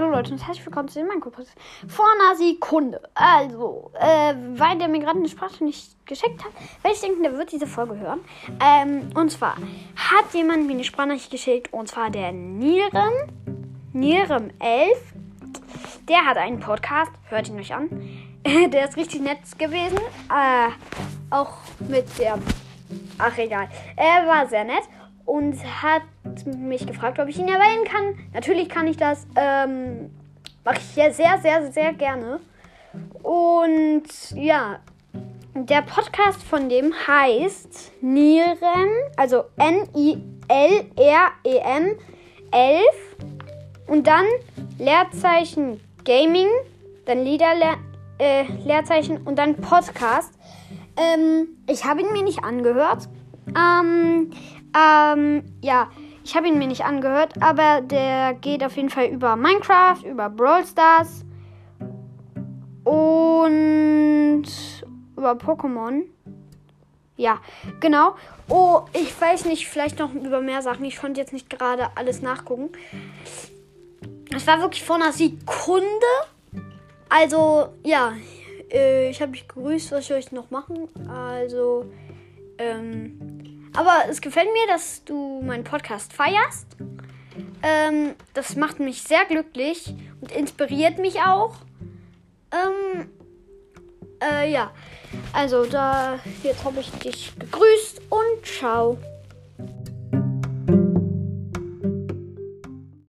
Leute und herzlich willkommen zu dem Minecraft vor einer Sekunde. Also, äh, weil der mir gerade eine Sprache nicht geschickt hat, weil ich denke, der wird diese Folge hören. Ähm, und zwar hat jemand mir eine Sprachnachricht geschickt und zwar der Nieren, Nieren 11. Der hat einen Podcast, hört ihn euch an. der ist richtig nett gewesen. Äh, auch mit der, ach egal, er war sehr nett und hat mich gefragt, ob ich ihn erwähnen kann. Natürlich kann ich das. Ähm, Mache ich ja sehr, sehr, sehr gerne. Und ja, der Podcast von dem heißt Nieren, also N-I-L-R-E-M 11 und dann Leerzeichen Gaming, dann Lieder äh, Leerzeichen und dann Podcast. Ähm, ich habe ihn mir nicht angehört. Ähm, ähm, ja, ich habe ihn mir nicht angehört, aber der geht auf jeden Fall über Minecraft, über Brawl Stars und über Pokémon. Ja, genau. Oh, ich weiß nicht, vielleicht noch über mehr Sachen. Ich konnte jetzt nicht gerade alles nachgucken. Es war wirklich vor einer Sekunde. Also, ja, äh, ich habe mich gegrüßt. Was ich noch machen? Also, ähm, aber es gefällt mir, dass du meinen Podcast feierst. Ähm, das macht mich sehr glücklich und inspiriert mich auch. Ähm, äh, ja. Also da, jetzt habe ich dich gegrüßt und ciao.